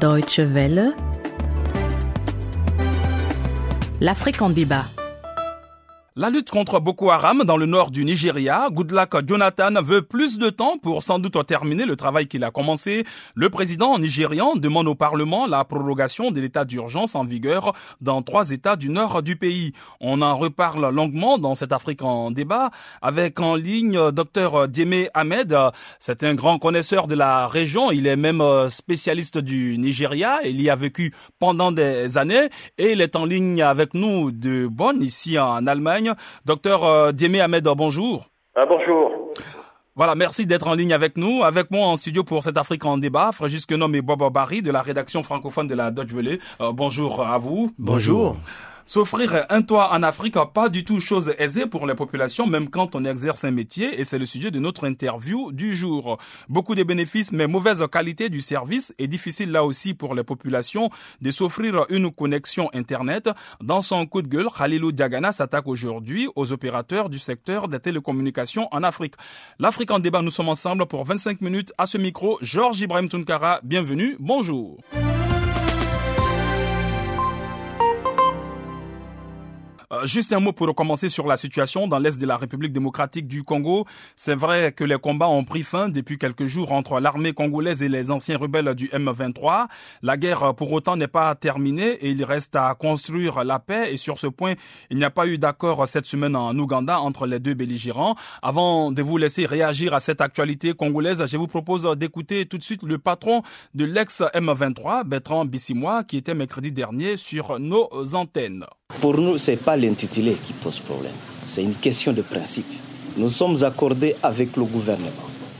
Deutsche Welle. L'Afrique en débat. La lutte contre Boko Haram dans le nord du Nigeria, Goodluck Jonathan veut plus de temps pour sans doute terminer le travail qu'il a commencé. Le président nigérian demande au Parlement la prorogation de l'état d'urgence en vigueur dans trois États du nord du pays. On en reparle longuement dans cette Afrique en débat avec en ligne Dr Dieme Ahmed. C'est un grand connaisseur de la région. Il est même spécialiste du Nigeria. Il y a vécu pendant des années et il est en ligne avec nous de Bonn, ici en Allemagne. Docteur euh, Diémé Ahmed, bonjour. Ah, bonjour. Voilà, merci d'être en ligne avec nous. Avec moi en studio pour cette Afrique en débat, Frégis Kenom et Bobo Barry de la rédaction francophone de la Deutsche Welle. Euh, bonjour à vous. Bonjour. S'offrir un toit en Afrique, pas du tout chose aisée pour les populations, même quand on exerce un métier, et c'est le sujet de notre interview du jour. Beaucoup de bénéfices, mais mauvaise qualité du service, et difficile là aussi pour les populations de s'offrir une connexion Internet. Dans son coup de gueule, Khalilou Diagana s'attaque aujourd'hui aux opérateurs du secteur des télécommunications en Afrique. L'Afrique en débat, nous sommes ensemble pour 25 minutes à ce micro. Georges Ibrahim Tunkara, bienvenue, bonjour. Euh, juste un mot pour commencer sur la situation dans l'est de la République démocratique du Congo. C'est vrai que les combats ont pris fin depuis quelques jours entre l'armée congolaise et les anciens rebelles du M23. La guerre pour autant n'est pas terminée et il reste à construire la paix et sur ce point, il n'y a pas eu d'accord cette semaine en Ouganda entre les deux belligérants. Avant de vous laisser réagir à cette actualité congolaise, je vous propose d'écouter tout de suite le patron de l'ex-M23, Bertrand Bissimois, qui était mercredi dernier sur nos antennes. Pour nous, ce n'est pas l'intitulé qui pose problème. C'est une question de principe. Nous sommes accordés avec le gouvernement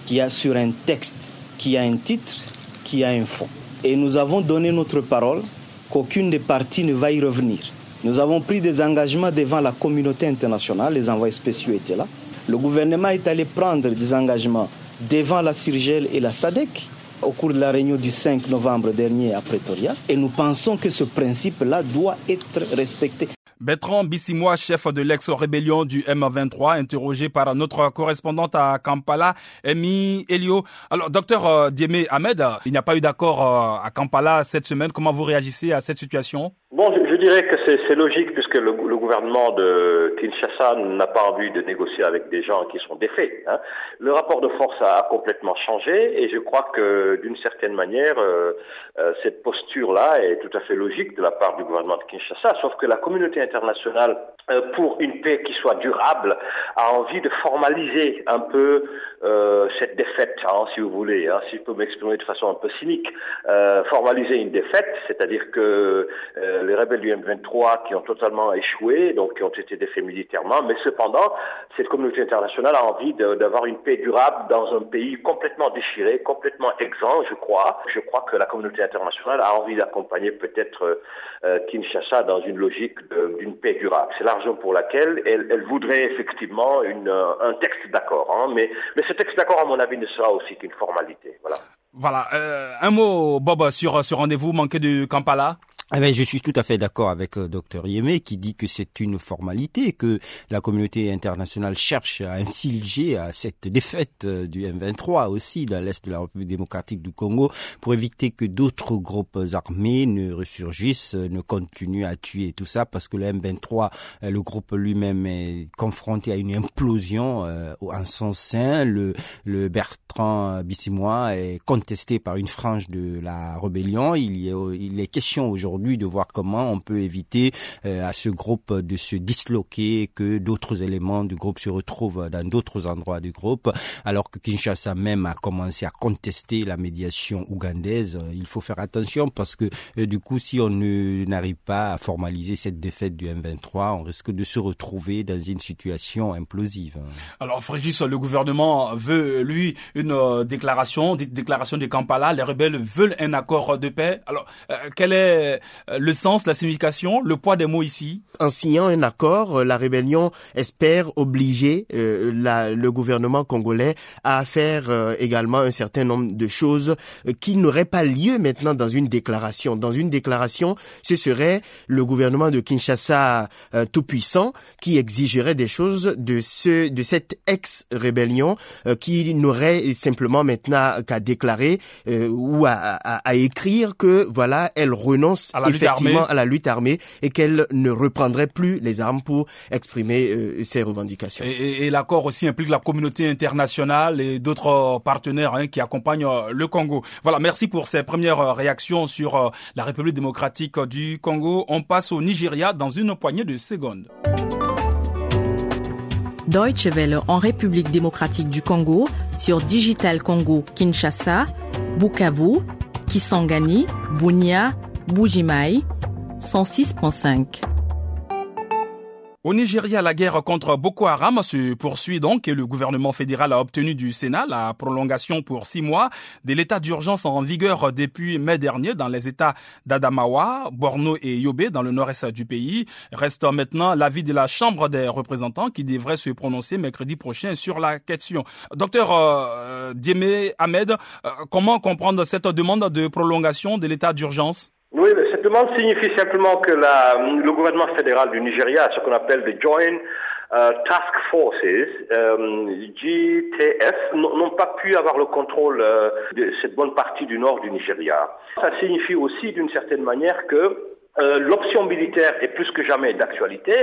qui a sur un texte, qui a un titre, qui a un fond. Et nous avons donné notre parole qu'aucune des parties ne va y revenir. Nous avons pris des engagements devant la communauté internationale, les envoyés spéciaux étaient là. Le gouvernement est allé prendre des engagements devant la CIRGEL et la SADEC au cours de la réunion du 5 novembre dernier à Pretoria. Et nous pensons que ce principe-là doit être respecté. Bertrand Bissimois, chef de l'ex-rébellion du M23, interrogé par notre correspondante à Kampala, Amy Elio. Alors, docteur euh, Diémé Ahmed, il n'y a pas eu d'accord euh, à Kampala cette semaine. Comment vous réagissez à cette situation? Bon, je, dirais que c'est logique puisque le, le, gouvernement de Kinshasa n'a pas envie de négocier avec des gens qui sont défaits. Hein. Le rapport de force a, complètement changé et je crois que d'une certaine manière, euh, euh, cette posture-là est tout à fait logique de la part du gouvernement de Kinshasa, sauf que la communauté internationale, euh, pour une paix qui soit durable, a envie de formaliser un peu euh, cette défaite, hein, si vous voulez, hein, si je peux m'exprimer de façon un peu cynique, formaliser une défaite, c'est-à-dire que les rebelles du M23 qui ont totalement échoué, donc qui ont été défaits militairement, mais cependant, cette communauté internationale a envie d'avoir une paix durable dans un pays complètement déchiré, complètement exempt, je crois. Je crois que la communauté internationale a envie d'accompagner peut-être euh, Kinshasa dans une logique d'une paix durable. C'est la raison pour laquelle elle, voudrait effectivement un texte d'accord. Hein, mais, mais ce texte d'accord, à mon avis, ne sera aussi qu'une formalité. Voilà. Voilà. Euh, un mot, Bob, sur ce rendez-vous manqué de Kampala eh ben, je suis tout à fait d'accord avec euh, Dr Yémé qui dit que c'est une formalité, que la communauté internationale cherche à infliger à cette défaite euh, du M23 aussi dans l'Est de la République démocratique du Congo pour éviter que d'autres groupes armés ne ressurgissent, euh, ne continuent à tuer tout ça parce que le M23, le groupe lui-même est confronté à une implosion en son sein. Le, le Bertrand Bissimois est contesté par une frange de la rébellion. Il, y a, il est question aujourd'hui de voir comment on peut éviter euh, à ce groupe de se disloquer, que d'autres éléments du groupe se retrouvent dans d'autres endroits du groupe, alors que Kinshasa même a commencé à contester la médiation ougandaise. Il faut faire attention parce que euh, du coup, si on n'arrive pas à formaliser cette défaite du M23, on risque de se retrouver dans une situation implosive. Alors, Frégis, le gouvernement veut, lui, euh, déclaration, déclaration de Kampala. Les rebelles veulent un accord de paix. Alors, quelle est le sens, la signification, le poids des mots ici? En signant un accord, la rébellion espère obliger le gouvernement congolais à faire également un certain nombre de choses qui n'auraient pas lieu maintenant dans une déclaration. Dans une déclaration, ce serait le gouvernement de Kinshasa tout puissant qui exigerait des choses de ce de cette ex-rébellion qui n'aurait simplement maintenant qu'à déclarer euh, ou à, à, écrire que voilà, elle renonce effectivement à la lutte armée et qu'elle ne reprendrait plus les armes pour exprimer euh, ses revendications. Et, et, l'accord aussi implique la communauté internationale et d'autres partenaires hein, qui accompagnent euh, le Congo. Voilà, merci pour ces premières réactions sur la République démocratique du Congo. On passe au Nigeria dans une poignée de secondes. Deutsche Welle en République démocratique du Congo sur Digital Congo Kinshasa, Bukavu, Kisangani, Bunia, Bujimai, 106.5. Au Nigeria, la guerre contre Boko Haram se poursuit donc et le gouvernement fédéral a obtenu du Sénat la prolongation pour six mois de l'état d'urgence en vigueur depuis mai dernier dans les États d'Adamawa, Borno et Yobe dans le nord-est du pays. Reste maintenant l'avis de la Chambre des représentants qui devrait se prononcer mercredi prochain sur la question. Docteur euh, Ahmed, euh, comment comprendre cette demande de prolongation de l'état d'urgence? Oui, cette demande signifie simplement que la, le gouvernement fédéral du Nigeria, ce qu'on appelle des Joint euh, Task Forces, euh, GTF, n'ont pas pu avoir le contrôle euh, de cette bonne partie du nord du Nigeria. Ça signifie aussi d'une certaine manière que euh, l'option militaire est plus que jamais d'actualité.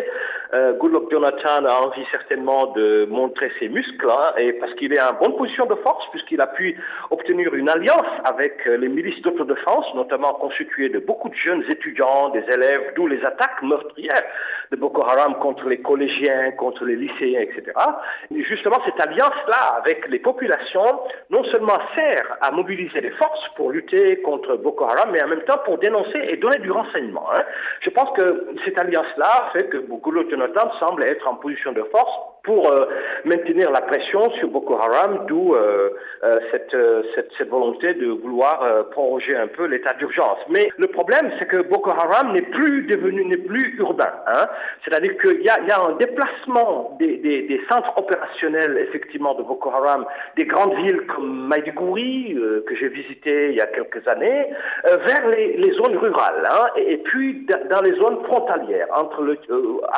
Euh, Goodluck Jonathan a envie certainement de montrer ses muscles, hein, et parce qu'il est en bonne position de force, puisqu'il a pu obtenir une alliance avec euh, les milices d'autodéfense, notamment constituées de beaucoup de jeunes étudiants, des élèves, d'où les attaques meurtrières de Boko Haram contre les collégiens, contre les lycéens, etc. Et justement, cette alliance-là avec les populations, non seulement sert à mobiliser les forces pour lutter contre Boko Haram, mais en même temps pour dénoncer et donner du renseignement. Hein. Je pense que cette alliance-là fait que de Jonathan semble être en position de force pour euh, maintenir la pression sur Boko Haram, d'où euh, euh, cette, volonté de vouloir proroger un peu l'état d'urgence. Mais le problème, c'est que Boko Haram n'est plus devenu, n'est plus urbain. Hein. C'est-à-dire qu'il y a, un déplacement des, centres opérationnels, effectivement, de Boko Haram, des grandes villes comme Maïdiguri, que j'ai visité il y a quelques années, vers les, zones rurales, hein, et, et, puis dans les zones frontalières, entre le,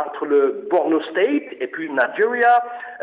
entre le Borno State et puis Nigeria,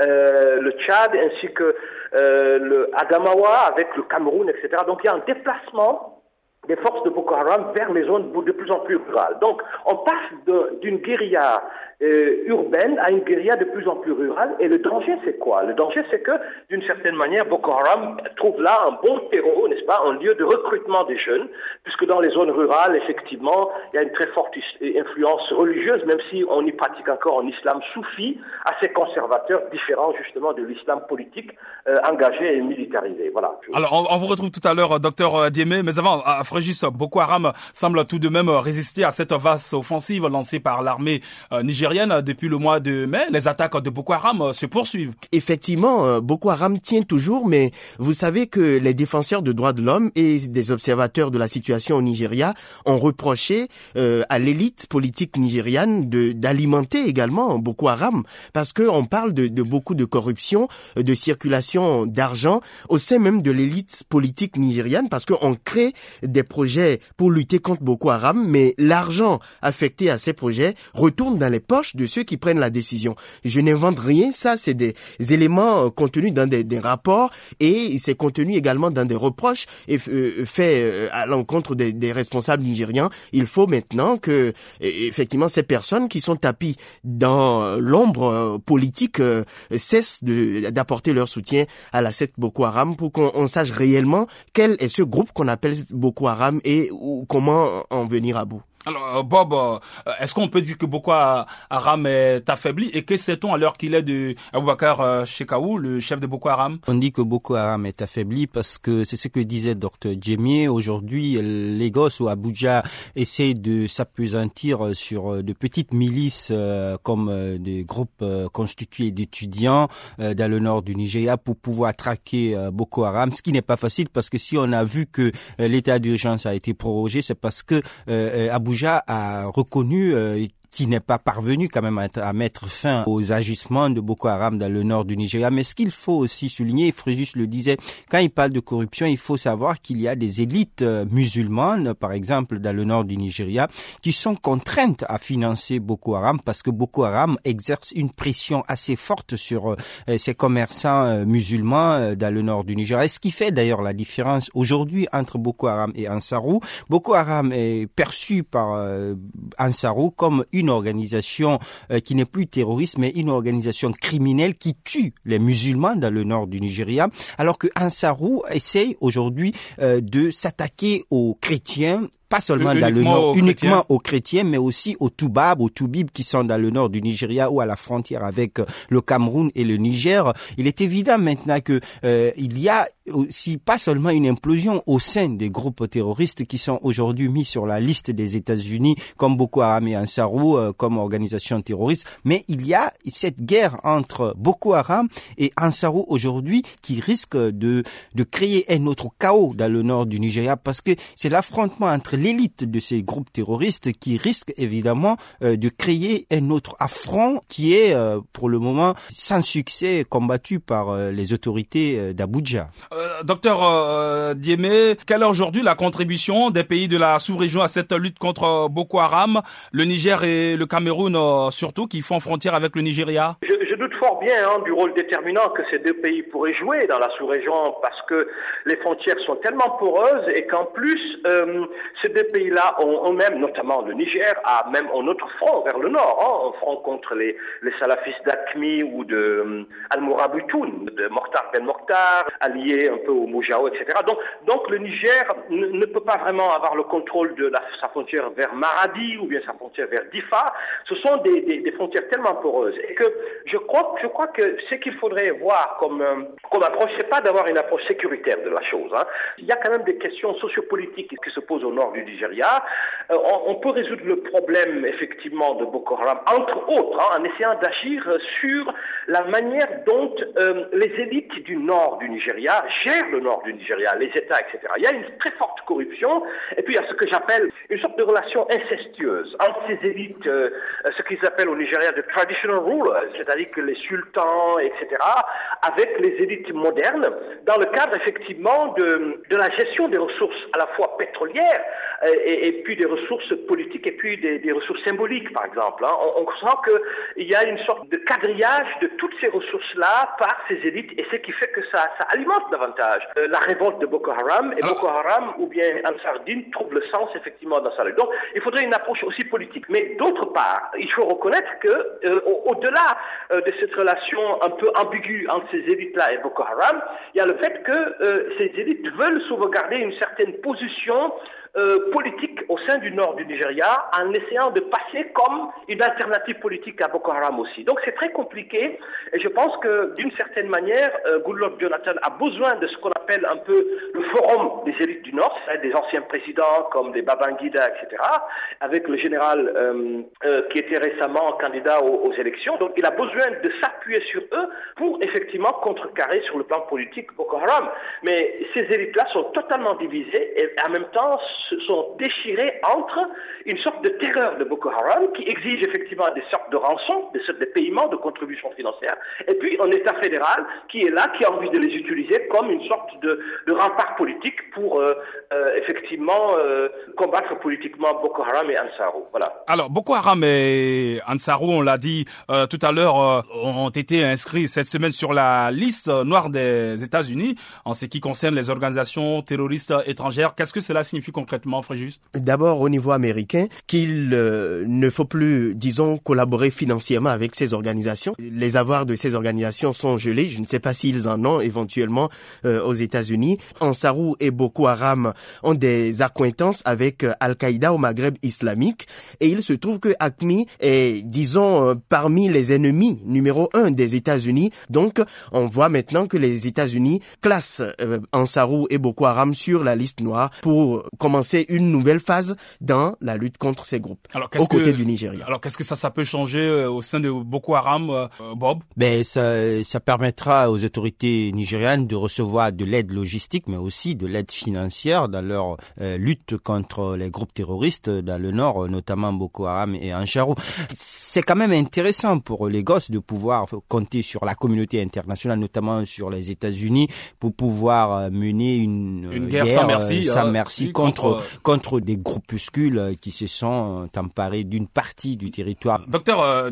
euh, le Tchad ainsi que euh, le Adamawa avec le Cameroun, etc. Donc il y a un déplacement des forces de Boko Haram vers les zones de plus en plus rurales. Donc on passe d'une guérilla euh, urbaine à une guérilla de plus en plus rurale. Et le danger, c'est quoi? Le danger, c'est que, d'une certaine manière, Boko Haram trouve là un bon terreau, n'est-ce pas, un lieu de recrutement des jeunes, puisque dans les zones rurales, effectivement, il y a une très forte influence religieuse, même si on y pratique encore un islam soufi, assez conservateur, différent justement de l'islam politique euh, engagé et militarisé. Voilà. Alors, on, vous retrouve tout à l'heure, docteur Diémé, mais avant, à Frégis, Boko Haram semble tout de même résister à cette vaste offensive lancée par l'armée euh, depuis le mois de mai. Les attaques de Boko Haram euh, se poursuivent. Effectivement, euh, Boko Haram tient toujours, mais vous savez que les défenseurs de droits de l'homme et des observateurs de la situation au Nigeria ont reproché euh, à l'élite politique nigériane d'alimenter également Boko Haram parce que on parle de, de beaucoup de corruption, de circulation d'argent au sein même de l'élite politique nigériane parce qu'on crée des projets pour lutter contre Boko Haram, mais l'argent affecté à ces projets retourne dans les de ceux qui prennent la décision. Je n'invente rien, ça c'est des éléments euh, contenus dans des, rapports et c'est contenu également dans des reproches et, euh, faits euh, à l'encontre des, responsables nigérians. Il faut maintenant que effectivement ces personnes qui sont tapis dans l'ombre politique cessent d'apporter leur soutien à la secte Boko Haram pour qu'on sache réellement quel est ce groupe qu'on appelle Boko Haram et comment en venir à bout. Alors, euh, Bob, euh, est-ce qu'on peut dire que Boko Haram est affaibli Et que sait-on alors qu'il est de Aboubakar euh, Shekaou, le chef de Boko Haram? On dit que Boko Haram est affaibli parce que c'est ce que disait Dr Djemie. Aujourd'hui, Lagos ou Abuja essaient de s'apesantir sur de petites milices comme des groupes constitués d'étudiants dans le nord du Nigeria pour pouvoir traquer Boko Haram, ce qui n'est pas facile parce que si on a vu que l'état d'urgence a été prorogé, c'est parce que Abuja Abuja a reconnu qui n'est pas parvenu quand même à, mettre fin aux agissements de Boko Haram dans le nord du Nigeria. Mais ce qu'il faut aussi souligner, Fréjus le disait, quand il parle de corruption, il faut savoir qu'il y a des élites euh, musulmanes, par exemple dans le nord du Nigeria, qui sont contraintes à financer Boko Haram parce que Boko Haram exerce une pression assez forte sur euh, ces commerçants euh, musulmans dans le nord du Nigeria. Et ce qui fait d'ailleurs la différence aujourd'hui entre Boko Haram et Ansarou. Boko Haram est perçu par Ansarou comme une une organisation euh, qui n'est plus terroriste, mais une organisation criminelle qui tue les musulmans dans le nord du Nigeria, alors que Ansarou essaye aujourd'hui euh, de s'attaquer aux chrétiens pas seulement dans le nord, uniquement aux chrétiens, mais aussi aux Toubab, aux Toubib qui sont dans le nord du Nigeria ou à la frontière avec euh, le Cameroun et le Niger. Il est évident maintenant que euh, il y a aussi pas seulement une implosion au sein des groupes terroristes qui sont aujourd'hui mis sur la liste des États-Unis comme Boko Haram et Ansarou euh, comme organisation terroriste, mais il y a cette guerre entre Boko Haram et Ansarou aujourd'hui qui risque de de créer un autre chaos dans le nord du Nigeria parce que c'est l'affrontement entre l'élite de ces groupes terroristes qui risquent évidemment euh, de créer un autre affront qui est euh, pour le moment sans succès combattu par euh, les autorités d'Abuja. docteur Diémé, quelle est aujourd'hui la contribution des pays de la sous-région à cette lutte contre Boko Haram, le Niger et le Cameroun surtout qui font frontière avec le Nigeria? Doute fort bien hein, du rôle déterminant que ces deux pays pourraient jouer dans la sous-région parce que les frontières sont tellement poreuses et qu'en plus, euh, ces deux pays-là ont eux-mêmes, notamment le Niger, a même un autre front vers le nord, hein, un front contre les, salafistes d'Akmi ou de euh, Al-Mourabutoun, de Mokhtar Ben Mokhtar, allié un peu au Moujao, etc. Donc, le Niger ne peut pas vraiment avoir le contrôle de sa frontière vers Maradi ou bien sa frontière vers Difa. Ce sont des, des, des frontières tellement poreuses et que je je crois que ce qu'il faudrait voir comme, euh, comme approche, c'est pas d'avoir une approche sécuritaire de la chose. Hein. Il y a quand même des questions sociopolitiques qui se posent au nord du Nigeria. Euh, on, peut résoudre le problème, effectivement, de Boko Haram, entre autres, hein, en essayant d'agir sur la manière dont euh, les élites du nord du Nigeria gèrent le nord du Nigeria, les États, etc. Il y a une très forte corruption, et puis il y a ce que j'appelle une sorte de relation incestueuse entre ces élites, ce qu'ils appellent au Nigeria de traditional rulers, c'est-à-dire les sultans, etc., avec les élites modernes, dans le cadre effectivement de, la gestion des ressources à la fois pétrolières euh, et, et puis des ressources politiques et puis des, des ressources symboliques, par exemple. Hein. On, on, sent qu'il y a une sorte de quadrillage de toutes ces ressources-là par ces élites et ce qui fait que ça, ça alimente davantage euh, la révolte de Boko Haram et Boko Haram ou bien Ansar Din trouve le sens effectivement dans ça. Donc il faudrait une approche aussi politique. Mais d'autre part, il faut reconnaître que euh, au-delà de cette relation un peu ambiguë entre ces élites-là et Boko Haram, il y a le fait que ces élites veulent sauvegarder une certaine position solution euh, politique au sein du nord du Nigeria en essayant de passer comme une alternative politique à Boko Haram aussi. Donc c'est très compliqué et je pense que d'une certaine manière, euh, Goodluck Jonathan a besoin de ce qu'on appelle un peu le forum des élites du Nord, des anciens présidents comme des Babangida, etc., avec le général euh, euh, qui était récemment candidat aux, aux, élections. Donc il a besoin de s'appuyer sur eux pour effectivement contrecarrer sur le plan politique Boko Haram. Mais ces élites-là sont totalement divisées et en même temps sont déchirés entre une sorte de terreur de Boko Haram qui exige effectivement des sortes de rançons, des sortes de paiements, de contributions financières, et puis un État fédéral qui est là, qui a envie de les utiliser comme une sorte de, rempart politique pour euh, euh, effectivement euh, combattre politiquement Boko Haram et Ansarou. Voilà. Alors Boko Haram et Ansarou, on l'a dit tout à l'heure, ont été inscrits cette semaine sur la liste noire des États-Unis en ce qui concerne les organisations terroristes étrangères. Qu'est-ce que cela signifie concrètement? D'abord au niveau américain, qu'il euh, ne faut plus, disons, collaborer financièrement avec ces organisations. Les avoirs de ces organisations sont gelés. Je ne sais pas s'ils en ont éventuellement euh, aux États-Unis. Ansarou et Boko Haram ont des acquaintances avec euh, Al-Qaïda au Maghreb islamique. Et il se trouve que ACMI est, disons, parmi les ennemis numéro un des États-Unis. Donc, on voit maintenant que les États-Unis classent Ansarou et Boko Haram sur la liste noire pour comment commencer une nouvelle phase dans la lutte contre ces groupes alors, aux côtés du Nigeria. Alors qu'est-ce que ça, ça peut changer euh, au sein de Boko Haram, euh, Bob? Ben ça, ça permettra aux autorités nigérianes de recevoir de l'aide logistique, mais aussi de l'aide financière dans leur euh, lutte contre les groupes terroristes dans le nord, notamment Boko Haram et Ancharu. C'est quand même intéressant pour les gosses de pouvoir compter sur la communauté internationale, notamment sur les États-Unis, pour pouvoir mener une, une guerre, sans merci, sans merci contre, contre des groupuscules qui se sont emparés d'une partie du territoire. Docteur euh,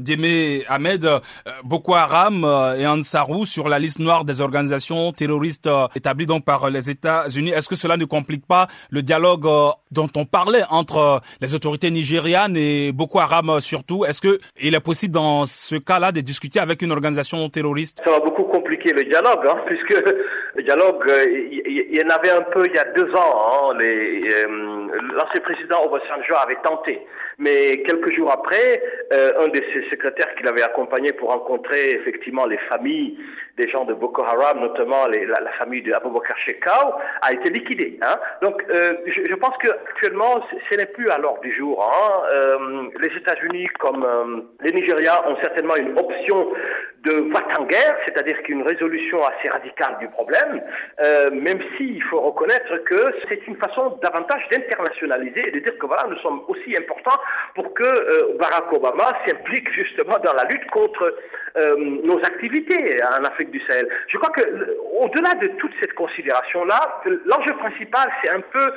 Ahmed, euh, Boko Haram euh, et Ansarou sur la liste noire des organisations terroristes euh, établies donc par les États-Unis. Est-ce que cela ne complique pas le dialogue dont on parlait entre les autorités nigérianes et Boko Haram surtout? Est-ce que il est possible dans ce cas-là de discuter avec une organisation terroriste? Ça va beaucoup compliquer le dialogue, hein, puisque le dialogue, il y, en avait un peu il y a deux ans. Hein, l'ancien président Obasanjo avait tenté mais quelques jours après, euh, un de ses secrétaires qui l'avait accompagné pour rencontrer effectivement les familles des gens de Boko Haram, notamment la, famille de Bakr Shekau, a été liquidé. Hein. Donc, euh, je, je, pense qu'actuellement, ce n'est plus à l'ordre du jour. Hein. Euh, les États-Unis, comme euh, les Nigérias, ont certainement une option de vote en guerre, c'est-à-dire qu'une résolution assez radicale du problème, euh, même s'il faut reconnaître que c'est une façon davantage d'internationaliser et de dire que voilà, nous sommes aussi importants pour que euh, Barack Obama s'implique justement dans la lutte contre euh, nos activités en Afrique du Sahel. Je crois que au-delà de toute cette considération-là, l'enjeu principal, c'est un peu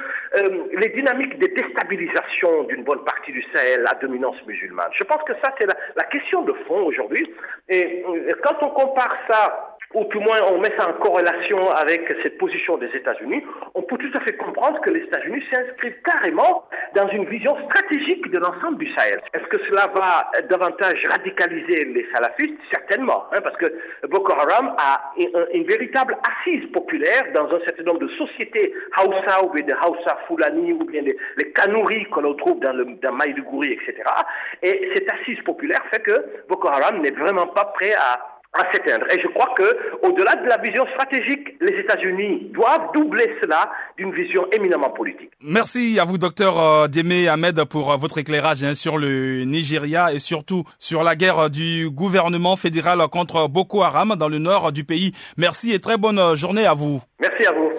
les dynamiques de déstabilisation d'une bonne partie du Sahel à dominance musulmane. Je pense que ça, c'est la, la question de fond aujourd'hui. Et quand on compare ça ou le moins on met ça en corrélation avec cette position des États-Unis, on peut tout à fait comprendre que les États-Unis s'inscrivent carrément dans une vision stratégique de l'ensemble du Sahel. Est-ce que cela va davantage radicaliser les salafistes? Certainement, hein, parce que Boko Haram a une, véritable assise populaire dans un certain nombre de sociétés Hausa ou bien des Hausa Fulani ou bien les, les Kanouris qu'on retrouve dans, le, dans Maïdougouri, etc. Et cette assise populaire fait que Boko Haram n'est vraiment pas prêt à à s'éteindre. Et je crois que, au-delà de la vision stratégique, les États-Unis doivent doubler cela d'une vision éminemment politique. Merci à vous, docteur euh, Démé Ahmed, pour euh, votre éclairage hein, sur le Nigeria et surtout sur la guerre du gouvernement fédéral contre Boko Haram dans le nord du pays. Merci et très bonne journée à vous. Merci à vous.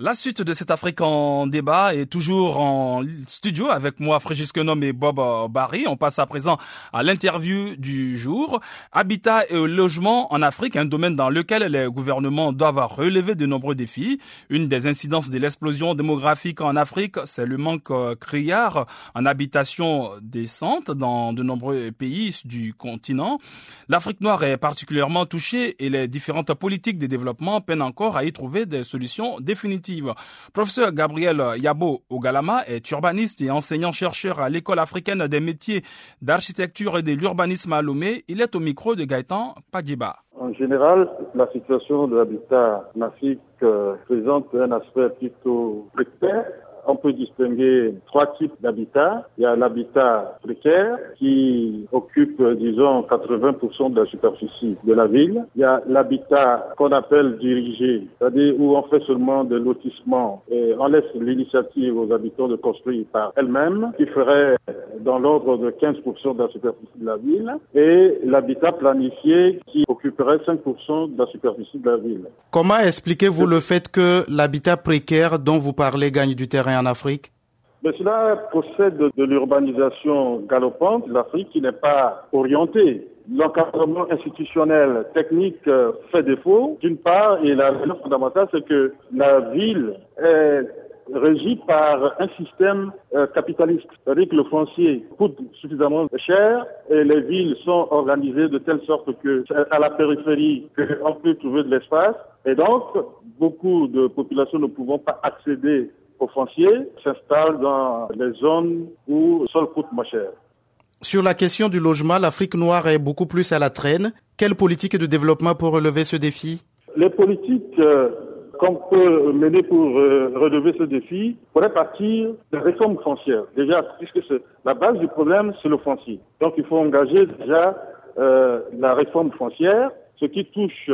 La suite de cet Afrique en débat est toujours en studio avec moi, Frégis Kenom et Bob Barry. On passe à présent à l'interview du jour. Habitat et logement en Afrique, un domaine dans lequel les gouvernements doivent relever de nombreux défis. Une des incidences de l'explosion démographique en Afrique, c'est le manque criard en habitation décente dans de nombreux pays du continent. L'Afrique noire est particulièrement touchée et les différentes politiques de développement peinent encore à y trouver des solutions définitives. Professeur Gabriel Yabo Ogalama est urbaniste et enseignant-chercheur à l'École africaine des métiers d'architecture et de l'urbanisme à Lomé. Il est au micro de Gaëtan Padiba. En général, la situation de l'habitat en euh, présente un aspect plutôt précaire on peut distinguer trois types d'habitat. Il y a l'habitat précaire qui occupe, disons, 80% de la superficie de la ville. Il y a l'habitat qu'on appelle dirigé, c'est-à-dire où on fait seulement des lotissements et on laisse l'initiative aux habitants de construire par elles-mêmes, qui ferait dans l'ordre de 15% de la superficie de la ville. Et l'habitat planifié qui occuperait 5% de la superficie de la ville. Comment expliquez-vous le fait que l'habitat précaire dont vous parlez gagne du terrain Afrique? Mais cela procède de l'urbanisation galopante l'Afrique n'est pas orientée. L'encadrement institutionnel technique euh, fait défaut, d'une part, et la raison fondamentale, c'est que la ville est régie par un système euh, capitaliste. C'est-à-dire que le foncier coûte suffisamment cher et les villes sont organisées de telle sorte que à la périphérie, on peut trouver de l'espace. Et donc, beaucoup de populations ne pouvant pas accéder aux fonciers s'installent dans les zones où le sol coûte moins cher. Sur la question du logement, l'Afrique noire est beaucoup plus à la traîne. Quelle politique de développement pour relever ce défi? Les politiques euh, qu'on peut mener pour euh, relever ce défi pourraient partir des réformes foncières. Déjà, puisque la base du problème, c'est le foncier. Donc il faut engager déjà euh, la réforme foncière, ce qui touche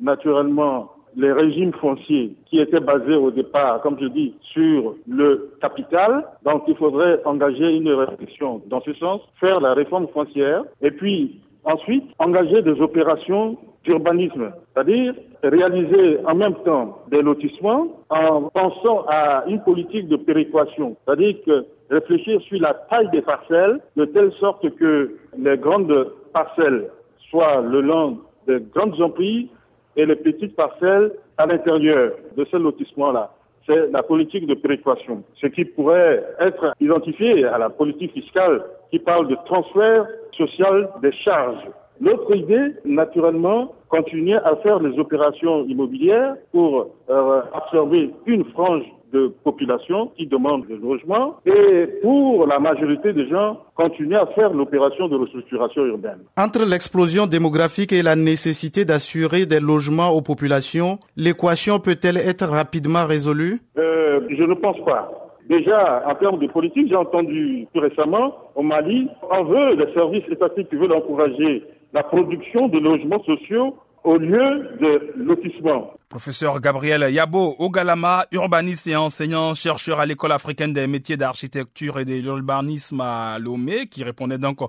naturellement les régimes fonciers qui étaient basés au départ, comme je dis, sur le capital. Donc il faudrait engager une réflexion dans ce sens, faire la réforme foncière et puis ensuite engager des opérations d'urbanisme, c'est-à-dire réaliser en même temps des lotissements en pensant à une politique de péréquation, c'est-à-dire que réfléchir sur la taille des parcelles de telle sorte que les grandes parcelles soient le long des grandes emprises et les petites parcelles à l'intérieur de ce lotissement-là. C'est la politique de péréquation, ce qui pourrait être identifié à la politique fiscale qui parle de transfert social des charges. L'autre idée, naturellement, continuer à faire les opérations immobilières pour euh, absorber une frange de population qui demande le logement et pour la majorité des gens, continuer à faire l'opération de restructuration urbaine. Entre l'explosion démographique et la nécessité d'assurer des logements aux populations, l'équation peut-elle être rapidement résolue? Euh, Je ne pense pas. Déjà, en termes de politique, j'ai entendu plus récemment au Mali, on veut les services étatiques qui veulent encourager la production de logements sociaux au lieu de lotissement. Professeur Gabriel Yabo Ogalama, urbaniste et enseignant chercheur à l'école africaine des métiers d'architecture et de l'urbanisme à Lomé, qui répondait donc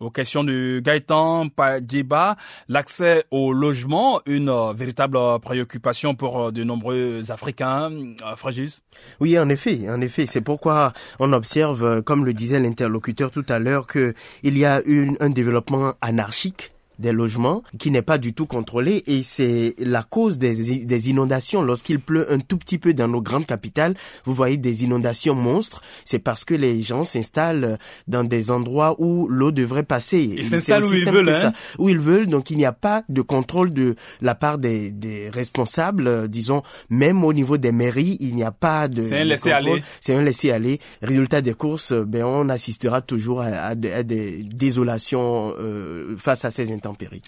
aux questions de Gaëtan Padjeba. L'accès au logement, une véritable préoccupation pour de nombreux Africains. Fréjus Oui, en effet, en effet. C'est pourquoi on observe, comme le disait l'interlocuteur tout à l'heure, qu'il y a une, un développement anarchique des logements qui n'est pas du tout contrôlé et c'est la cause des, des inondations. Lorsqu'il pleut un tout petit peu dans nos grandes capitales, vous voyez des inondations monstres. C'est parce que les gens s'installent dans des endroits où l'eau devrait passer. Ils s'installent où ils veulent, hein? Où ils veulent. Donc il n'y a pas de contrôle de la part des, des responsables. Disons, même au niveau des mairies, il n'y a pas de. C'est un laisser aller. C'est un laisser aller. Résultat des courses, ben on assistera toujours à, à, des désolations euh, face à ces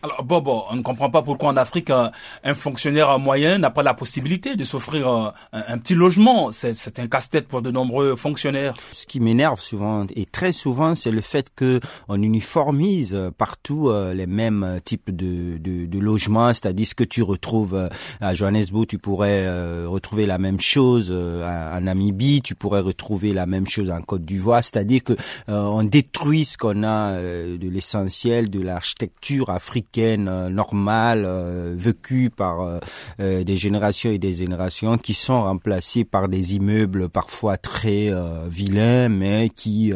alors Bobo, on ne comprend pas pourquoi en Afrique un, fonctionnaire moyen n'a pas la possibilité de s'offrir un, un, petit logement. C'est un casse-tête pour de nombreux fonctionnaires. Ce qui m'énerve souvent et très souvent, c'est le fait que on uniformise partout euh, les mêmes types de, de, de logements, c'est-à-dire ce que tu retrouves euh, à Johannesburg, tu pourrais euh, retrouver la même chose en Namibie, tu pourrais retrouver la même chose en Côte d'Ivoire, c'est-à-dire que on détruit ce qu'on a de l'essentiel de l'architecture africaine euh, normale euh, vécue par euh, des générations et des générations qui sont remplacées par des immeubles parfois très vilains mais qui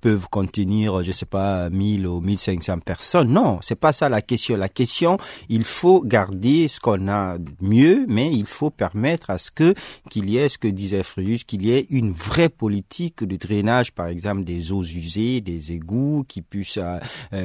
peuvent contenir je sais pas 1000 ou 1500 personnes. Non, c'est pas ça la question. La question, il faut garder ce qu'on a mieux mais il faut permettre à ce que qu'il y ait ce que disait Fréjus qu'il y ait une vraie politique de drainage par exemple des eaux usées, des égouts qui puissent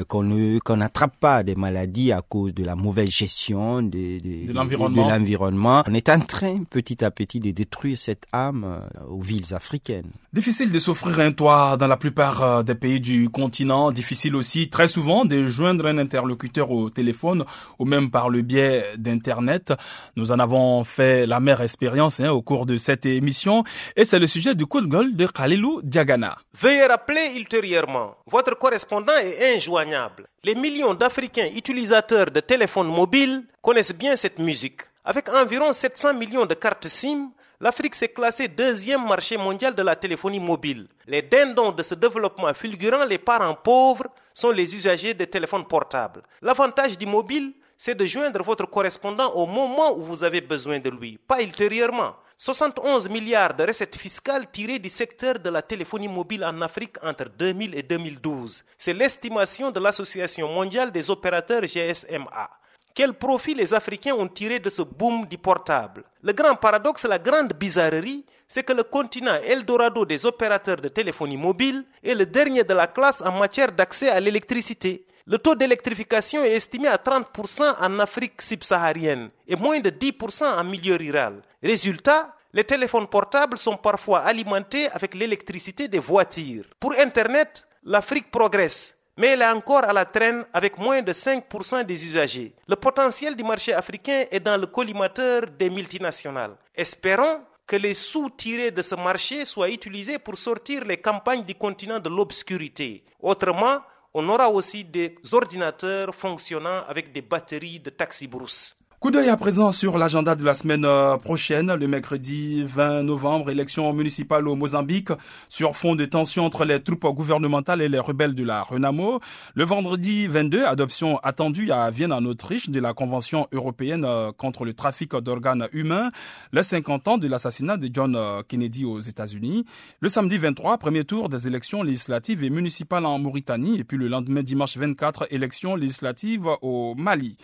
qu'on ne qu'on n'attrape pas des maladies à cause de la mauvaise gestion de, de, de l'environnement. On est en train petit à petit de détruire cette âme euh, aux villes africaines. Difficile de s'offrir un toit dans la plupart euh, des pays du continent. Difficile aussi très souvent de joindre un interlocuteur au téléphone ou même par le biais d'Internet. Nous en avons fait la mère expérience hein, au cours de cette émission et c'est le sujet du coup de gueule de Khalilou Diagana. Veuillez rappeler ultérieurement, votre correspondant est injoignable. Les millions d'Africains utilisateurs de téléphones mobiles connaissent bien cette musique. Avec environ 700 millions de cartes SIM, l'Afrique s'est classée deuxième marché mondial de la téléphonie mobile. Les dindons de ce développement fulgurant, les parents pauvres, sont les usagers des téléphones portables. L'avantage du mobile, c'est de joindre votre correspondant au moment où vous avez besoin de lui, pas ultérieurement. 71 milliards de recettes fiscales tirées du secteur de la téléphonie mobile en Afrique entre 2000 et 2012. C'est l'estimation de l'Association mondiale des opérateurs GSMA. Quel profit les Africains ont tiré de ce boom du portable? Le grand paradoxe, la grande bizarrerie, c'est que le continent Eldorado des opérateurs de téléphonie mobile est le dernier de la classe en matière d'accès à l'électricité. Le taux d'électrification est estimé à 30% en Afrique subsaharienne et moins de 10% en milieu rural. Résultat, les téléphones portables sont parfois alimentés avec l'électricité des voitures. Pour Internet, l'Afrique progresse, mais elle est encore à la traîne avec moins de 5% des usagers. Le potentiel du marché africain est dans le collimateur des multinationales. Espérons que les sous tirés de ce marché soient utilisés pour sortir les campagnes du continent de l'obscurité. Autrement, on aura aussi des ordinateurs fonctionnant avec des batteries de taxi brousse. Coup d'œil à présent sur l'agenda de la semaine euh, prochaine, le mercredi 20 novembre, élection municipale au Mozambique sur fond de tensions entre les troupes gouvernementales et les rebelles de la Renamo. Le vendredi 22, adoption attendue à Vienne en Autriche de la Convention européenne euh, contre le trafic d'organes humains, les 50 ans de l'assassinat de John euh, Kennedy aux États-Unis. Le samedi 23, premier tour des élections législatives et municipales en Mauritanie et puis le lendemain dimanche 24, élections législatives au Mali.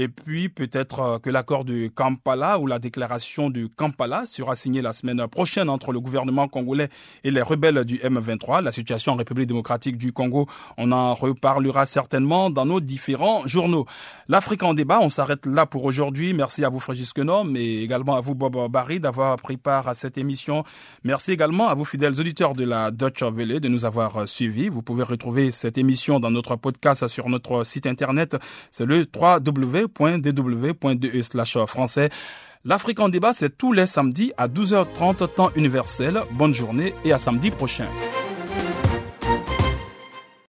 Et puis peut-être que l'accord de Kampala ou la déclaration de Kampala sera signé la semaine prochaine entre le gouvernement congolais et les rebelles du M23. La situation en République démocratique du Congo, on en reparlera certainement dans nos différents journaux. L'Afrique en débat, on s'arrête là pour aujourd'hui. Merci à vous Frégis Quenom et également à vous Bob Barry d'avoir pris part à cette émission. Merci également à vous fidèles auditeurs de la Deutsche Welle de nous avoir suivis. Vous pouvez retrouver cette émission dans notre podcast sur notre site internet. C'est le 3W www.dw slash français. L'Afrique en débat, c'est tous les samedis à 12h30 temps universel. Bonne journée et à samedi prochain.